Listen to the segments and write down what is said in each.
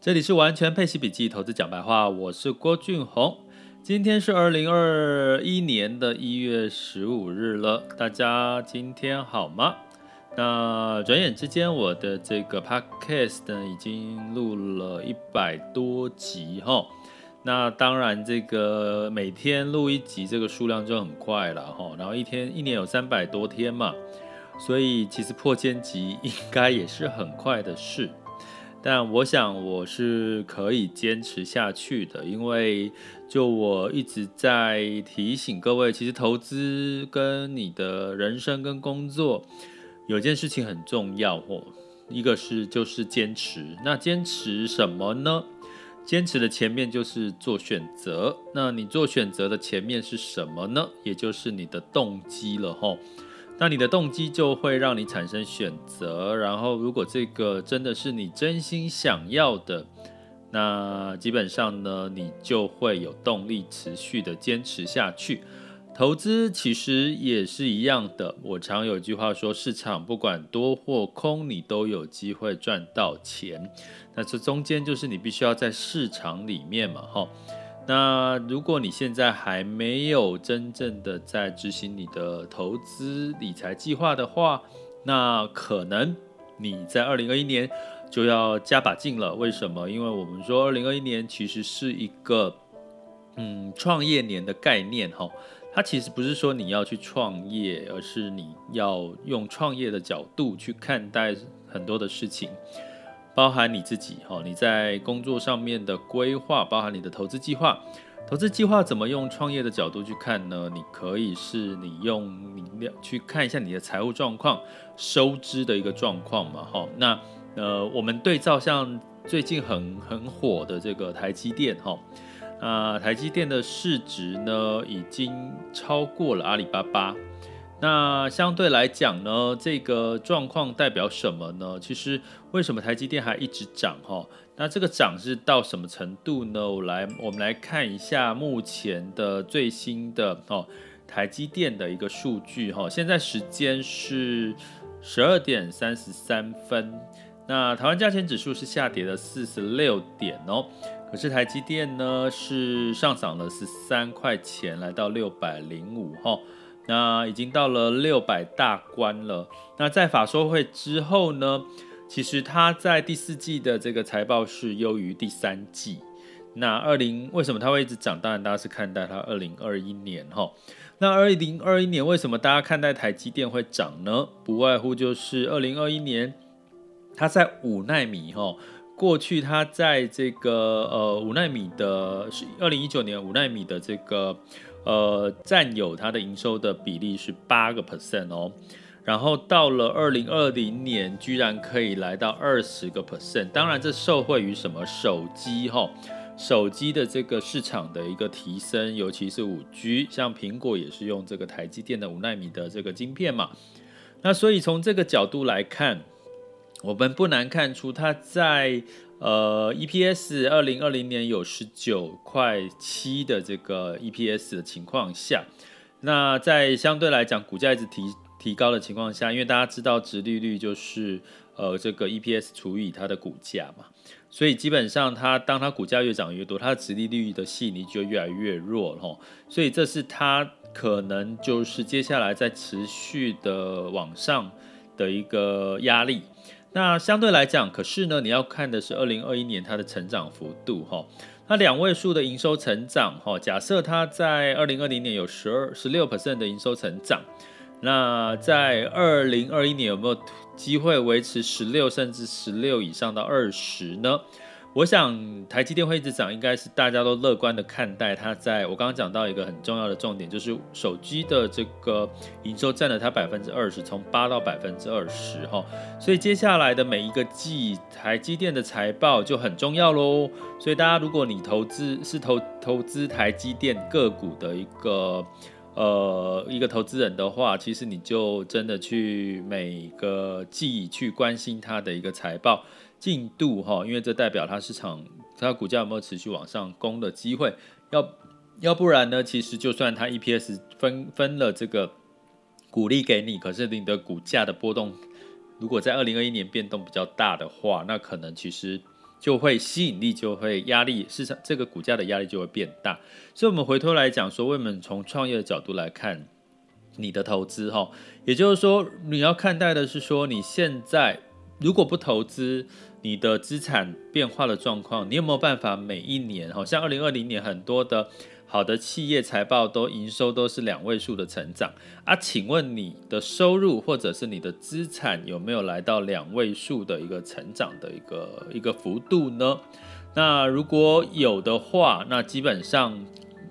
这里是完全配息笔记投资讲白话，我是郭俊宏。今天是二零二一年的一月十五日了，大家今天好吗？那转眼之间，我的这个 podcast 呢已经录了一百多集哈。那当然，这个每天录一集，这个数量就很快了哈。然后一天一年有三百多天嘛，所以其实破千集应该也是很快的事。但我想我是可以坚持下去的，因为就我一直在提醒各位，其实投资跟你的人生跟工作有件事情很重要哦，一个是就是坚持。那坚持什么呢？坚持的前面就是做选择。那你做选择的前面是什么呢？也就是你的动机了吼。那你的动机就会让你产生选择，然后如果这个真的是你真心想要的，那基本上呢，你就会有动力持续的坚持下去。投资其实也是一样的，我常有句话说，市场不管多或空，你都有机会赚到钱。那这中间就是你必须要在市场里面嘛，哈。那如果你现在还没有真正的在执行你的投资理财计划的话，那可能你在二零二一年就要加把劲了。为什么？因为我们说二零二一年其实是一个嗯创业年的概念哈，它其实不是说你要去创业，而是你要用创业的角度去看待很多的事情。包含你自己哈，你在工作上面的规划，包含你的投资计划。投资计划怎么用创业的角度去看呢？你可以是你用你去看一下你的财务状况、收支的一个状况嘛哈。那呃，我们对照像最近很很火的这个台积电哈，啊，台积电的市值呢已经超过了阿里巴巴。那相对来讲呢，这个状况代表什么呢？其实为什么台积电还一直涨哈？那这个涨是到什么程度呢？我来，我们来看一下目前的最新的哦，台积电的一个数据哈。现在时间是十二点三十三分，那台湾价钱指数是下跌了四十六点哦，可是台积电呢是上涨了十三块钱，来到六百零五哈。那已经到了六百大关了。那在法说会之后呢，其实它在第四季的这个财报是优于第三季。那二零为什么它会一直涨？当然大家是看待它二零二一年哈。那二零二一年为什么大家看待台积电会涨呢？不外乎就是二零二一年它在五奈米哈，过去它在这个呃五奈米的是二零一九年五奈米的这个。呃，占有它的营收的比例是八个 percent 哦，然后到了二零二零年，居然可以来到二十个 percent。当然，这受惠于什么？手机哈、哦，手机的这个市场的一个提升，尤其是五 G，像苹果也是用这个台积电的五纳米的这个晶片嘛。那所以从这个角度来看，我们不难看出它在。呃，EPS 二零二零年有十九块七的这个 EPS 的情况下，那在相对来讲股价一直提提高的情况下，因为大家知道殖利率就是呃这个 EPS 除以它的股价嘛，所以基本上它当它股价越涨越多，它的殖利率的吸引力就越来越弱了，所以这是它可能就是接下来在持续的往上的一个压力。那相对来讲，可是呢，你要看的是二零二一年它的成长幅度哈。那两位数的营收成长哈，假设它在二零二零年有十二、十六 percent 的营收成长，那在二零二一年有没有机会维持十六甚至十六以上到二十呢？我想台积电会一直涨，应该是大家都乐观的看待它。在我刚刚讲到一个很重要的重点，就是手机的这个营收占了它百分之二十，从八到百分之二十哈。所以接下来的每一个季，台积电的财报就很重要喽。所以大家如果你投资是投投资台积电个股的一个呃一个投资人的话，其实你就真的去每个季去关心它的一个财报。进度哈，因为这代表它市场它股价有没有持续往上攻的机会，要要不然呢，其实就算它 EPS 分分了这个股利给你，可是你的股价的波动如果在二零二一年变动比较大的话，那可能其实就会吸引力就会压力市场这个股价的压力就会变大。所以，我们回头来讲说，为什么从创业的角度来看你的投资哈，也就是说，你要看待的是说，你现在如果不投资，你的资产变化的状况，你有没有办法每一年，好像二零二零年很多的。好的企业财报都营收都是两位数的成长啊，请问你的收入或者是你的资产有没有来到两位数的一个成长的一个一个幅度呢？那如果有的话，那基本上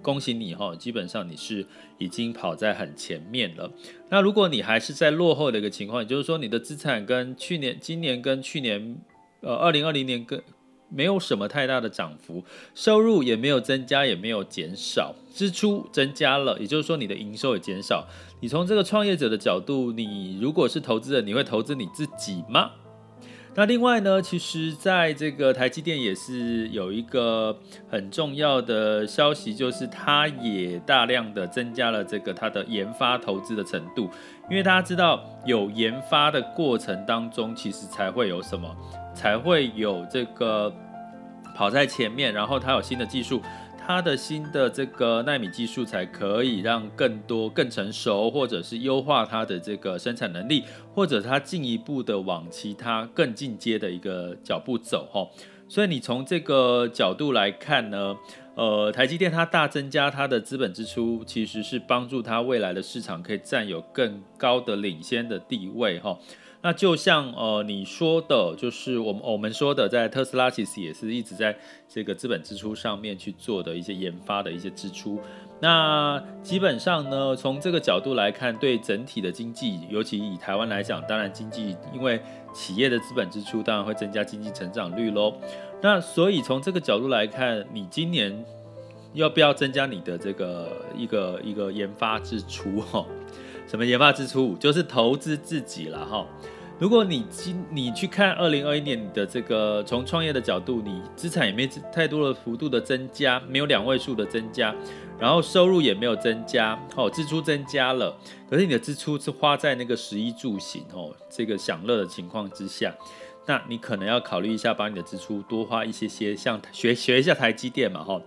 恭喜你哈，基本上你是已经跑在很前面了。那如果你还是在落后的一个情况，也就是说你的资产跟去年、今年跟去年，呃，二零二零年跟没有什么太大的涨幅，收入也没有增加，也没有减少，支出增加了，也就是说你的营收也减少。你从这个创业者的角度，你如果是投资人，你会投资你自己吗？那另外呢，其实在这个台积电也是有一个很重要的消息，就是它也大量的增加了这个它的研发投资的程度，因为大家知道有研发的过程当中，其实才会有什么，才会有这个跑在前面，然后它有新的技术。它的新的这个纳米技术才可以让更多更成熟，或者是优化它的这个生产能力，或者它进一步的往其他更进阶的一个脚步走哈。所以你从这个角度来看呢，呃，台积电它大增加它的资本支出，其实是帮助它未来的市场可以占有更高的领先的地位哈。那就像呃你说的，就是我们我们说的，在特斯拉其实也是一直在这个资本支出上面去做的一些研发的一些支出。那基本上呢，从这个角度来看，对整体的经济，尤其以台湾来讲，当然经济因为企业的资本支出，当然会增加经济成长率喽。那所以从这个角度来看，你今年要不要增加你的这个一个一个研发支出？哈，什么研发支出？就是投资自己了哈。如果你今你去看二零二一年的这个从创业的角度，你资产也没太多的幅度的增加，没有两位数的增加，然后收入也没有增加，哦，支出增加了，可是你的支出是花在那个食衣住行哦，这个享乐的情况之下，那你可能要考虑一下，把你的支出多花一些些，像学学一下台积电嘛，哈，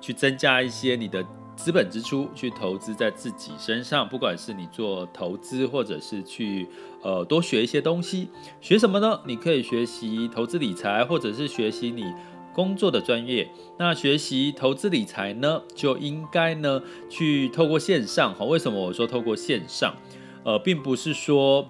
去增加一些你的。资本支出去投资在自己身上，不管是你做投资，或者是去呃多学一些东西，学什么呢？你可以学习投资理财，或者是学习你工作的专业。那学习投资理财呢，就应该呢去透过线上。好，为什么我说透过线上？呃，并不是说。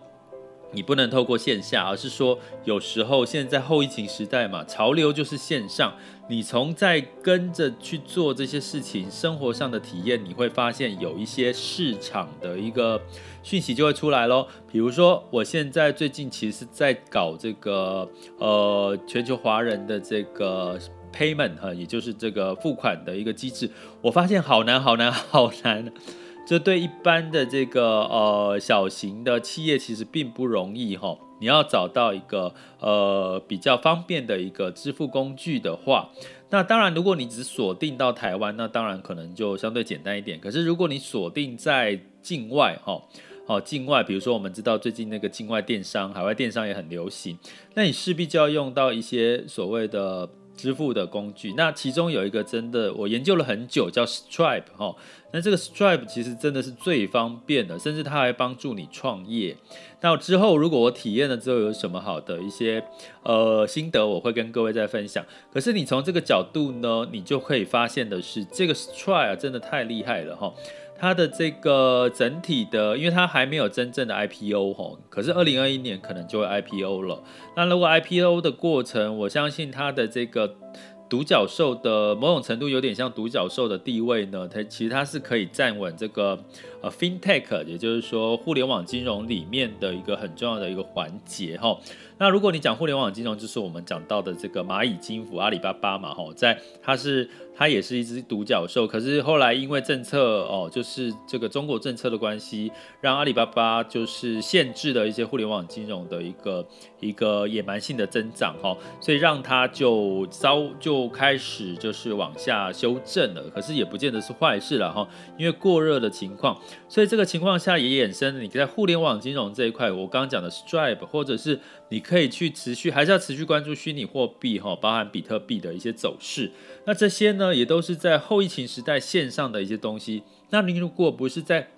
你不能透过线下，而是说有时候现在后疫情时代嘛，潮流就是线上。你从在跟着去做这些事情，生活上的体验，你会发现有一些市场的一个讯息就会出来咯。比如说，我现在最近其实在搞这个呃全球华人的这个 payment 哈，也就是这个付款的一个机制，我发现好难好难好难。这对一般的这个呃小型的企业其实并不容易哈，你要找到一个呃比较方便的一个支付工具的话，那当然如果你只锁定到台湾，那当然可能就相对简单一点。可是如果你锁定在境外哈，好境外，比如说我们知道最近那个境外电商、海外电商也很流行，那你势必就要用到一些所谓的。支付的工具，那其中有一个真的我研究了很久，叫 Stripe 哈。那这个 Stripe 其实真的是最方便的，甚至它还帮助你创业。那之后如果我体验了之后有什么好的一些呃心得，我会跟各位再分享。可是你从这个角度呢，你就可以发现的是，这个 Stripe 真的太厉害了哈。它的这个整体的，因为它还没有真正的 IPO 哈，可是二零二一年可能就会 IPO 了。那如果 IPO 的过程，我相信它的这个独角兽的某种程度有点像独角兽的地位呢，它其实它是可以站稳这个呃 FinTech，也就是说互联网金融里面的一个很重要的一个环节哈。那如果你讲互联网金融，就是我们讲到的这个蚂蚁金服、阿里巴巴嘛哈，在它是。它也是一只独角兽，可是后来因为政策哦，就是这个中国政策的关系，让阿里巴巴就是限制了一些互联网金融的一个一个野蛮性的增长哈，所以让它就稍就开始就是往下修正了。可是也不见得是坏事了哈，因为过热的情况，所以这个情况下也衍生你在互联网金融这一块，我刚刚讲的 Stripe，或者是你可以去持续，还是要持续关注虚拟货币哈，包含比特币的一些走势。那这些呢，也都是在后疫情时代线上的一些东西。那您如果不是在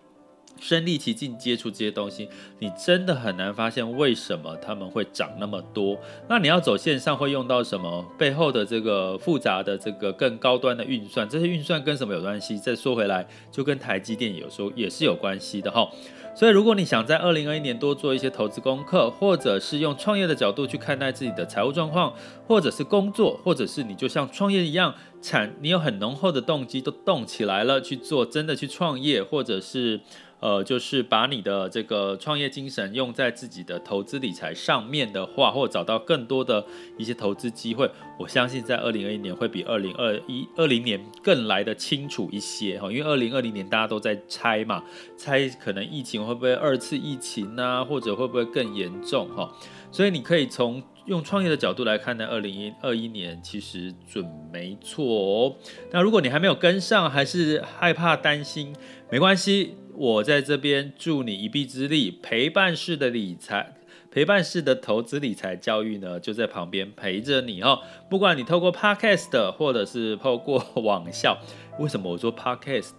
身历其境接触这些东西，你真的很难发现为什么他们会涨那么多。那你要走线上会用到什么？背后的这个复杂的这个更高端的运算，这些运算跟什么有关系？再说回来，就跟台积电有时候也是有关系的哈。所以如果你想在二零二一年多做一些投资功课，或者是用创业的角度去看待自己的财务状况，或者是工作，或者是你就像创业一样，产你有很浓厚的动机都动起来了去做，真的去创业，或者是。呃，就是把你的这个创业精神用在自己的投资理财上面的话，或找到更多的一些投资机会，我相信在二零二一年会比二零二一二零年更来得清楚一些哈。因为二零二零年大家都在猜嘛，猜可能疫情会不会二次疫情啊，或者会不会更严重哈。所以你可以从用创业的角度来看呢二零二一年，其实准没错哦。那如果你还没有跟上，还是害怕担心，没关系。我在这边助你一臂之力，陪伴式的理财，陪伴式的投资理财教育呢，就在旁边陪着你哦。不管你透过 Podcast 或者是透过网校，为什么我说 Podcast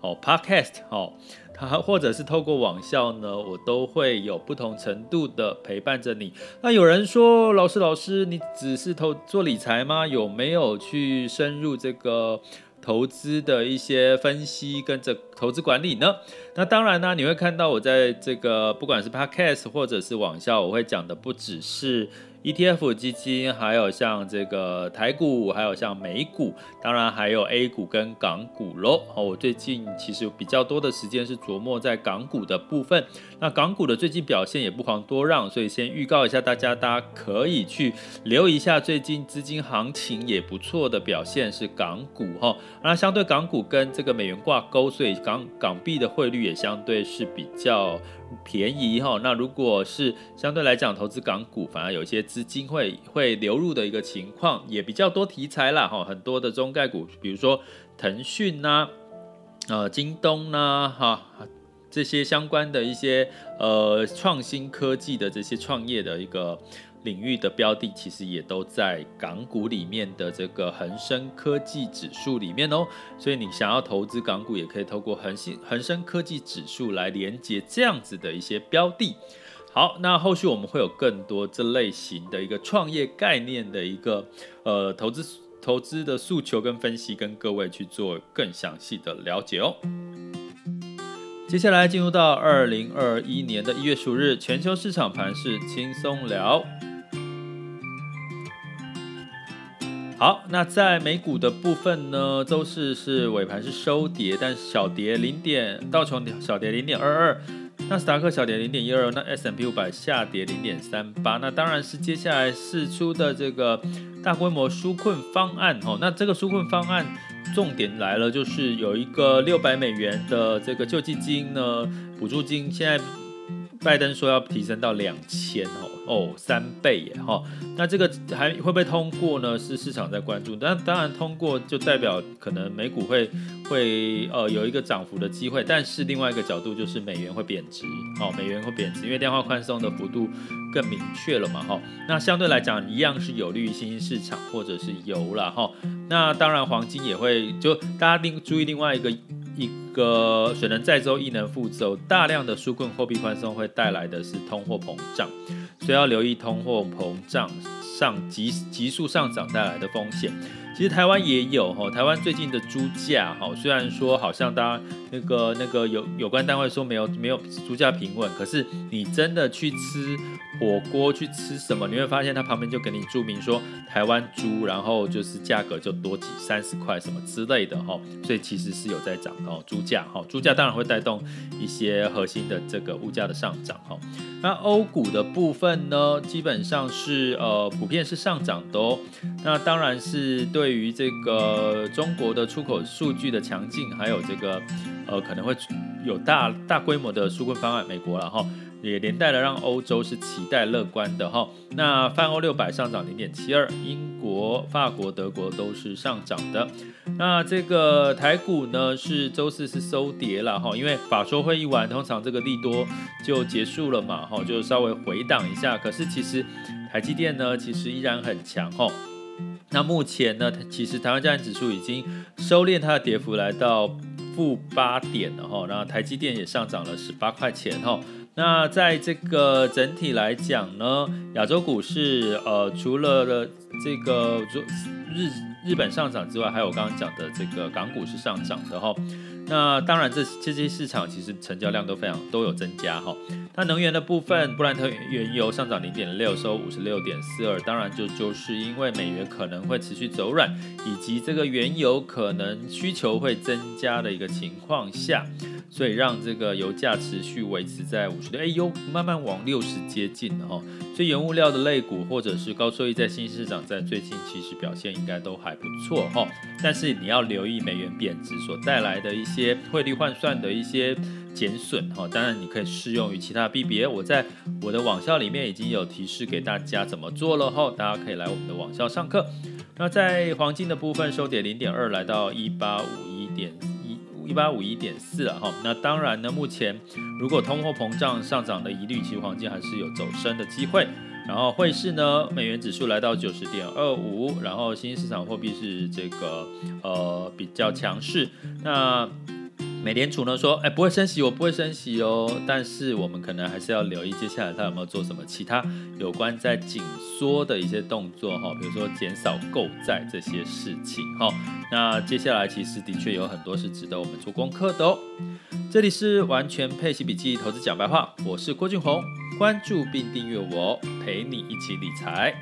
哦，Podcast 哦，它或者是透过网校呢，我都会有不同程度的陪伴着你。那有人说，老师老师，你只是投做理财吗？有没有去深入这个？投资的一些分析跟这投资管理呢，那当然呢，你会看到我在这个不管是 Podcast 或者是网校，我会讲的不只是。ETF 基金，还有像这个台股，还有像美股，当然还有 A 股跟港股喽。好，我最近其实比较多的时间是琢磨在港股的部分。那港股的最近表现也不遑多让，所以先预告一下大家，大家可以去留意一下最近资金行情也不错的表现是港股哈。那相对港股跟这个美元挂钩，所以港港币的汇率也相对是比较。便宜哈，那如果是相对来讲投资港股，反而有一些资金会会流入的一个情况，也比较多题材啦哈，很多的中概股，比如说腾讯呐，呃，京东呐，哈，这些相关的一些呃创新科技的这些创业的一个。领域的标的其实也都在港股里面的这个恒生科技指数里面哦，所以你想要投资港股，也可以透过恒生恒生科技指数来连接这样子的一些标的。好，那后续我们会有更多这类型的一个创业概念的一个呃投资投资的诉求跟分析，跟各位去做更详细的了解哦。接下来进入到二零二一年的一月十五日，全球市场盘是轻松聊。好，那在美股的部分呢，周四是尾盘是收跌，但是小跌零点，道琼小跌零点二二，纳斯达克小跌零点一二，那 S&P 五百下跌零点三八，那当然是接下来释出的这个大规模纾困方案哦，那这个纾困方案重点来了，就是有一个六百美元的这个救济金呢，补助金，现在拜登说要提升到两千哦。哦，三倍耶哈，那这个还会不会通过呢？是市场在关注，但当然通过就代表可能美股会会呃有一个涨幅的机会，但是另外一个角度就是美元会贬值，哦，美元会贬值，因为量化宽松的幅度更明确了嘛哈。那相对来讲一样是有利于新兴市场或者是油了哈。那当然黄金也会，就大家另注意另外一个一个水能载舟亦能覆舟，大量的纾困货币宽松会带来的是通货膨胀。所以要留意通货膨胀上急急速上涨带来的风险。其实台湾也有哈，台湾最近的猪价哈，虽然说好像大家那个那个有有关单位说没有没有猪价平稳，可是你真的去吃火锅去吃什么，你会发现它旁边就给你注明说台湾猪，然后就是价格就多几三十块什么之类的哈，所以其实是有在涨哦，猪价哈，猪价当然会带动一些核心的这个物价的上涨哈。那欧股的部分呢，基本上是呃普遍是上涨的哦，那当然是对。对于这个中国的出口数据的强劲，还有这个呃可能会有大大规模的纾困方案，美国了哈，也连带了让欧洲是期待乐观的哈。那泛欧六百上涨零点七二，英国、法国、德国都是上涨的。那这个台股呢是周四是收跌了哈，因为法说会议完，通常这个利多就结束了嘛哈，就稍微回档一下。可是其实台积电呢其实依然很强哈。那目前呢，其实台湾加权指数已经收敛它的跌幅，来到负八点了哈。那台积电也上涨了十八块钱哈。那在这个整体来讲呢，亚洲股市呃，除了这个日日本上涨之外，还有我刚刚讲的这个港股是上涨的哈。那当然这，这些市场其实成交量都非常都有增加哈。那能源的部分，布兰特原油上涨零点六，收五十六点四二。当然就就是因为美元可能会持续走软，以及这个原油可能需求会增加的一个情况下，所以让这个油价持续维持在五十六，哎呦，慢慢往六十接近了哈。所以原物料的类股或者是高收益在新市场在最近其实表现应该都还不错哈。但是你要留意美元贬值所带来的一些。些汇率换算的一些减损哈，当然你可以适用于其他币别。我在我的网校里面已经有提示给大家怎么做了哈，大家可以来我们的网校上课。那在黄金的部分收跌零点二，来到一八五一点一一八五一点四了哈。那当然呢，目前如果通货膨胀上涨的疑虑，其实黄金还是有走升的机会。然后汇市呢，美元指数来到九十点二五，然后新兴市场货币是这个呃比较强势。那美联储呢说，哎，不会升息，我不会升息哦。但是我们可能还是要留意接下来它有没有做什么其他有关在紧缩的一些动作哈，比如说减少购债这些事情哈。那接下来其实的确有很多是值得我们做功课的哦。这里是完全配息笔记投资讲白话，我是郭俊宏，关注并订阅我，陪你一起理财。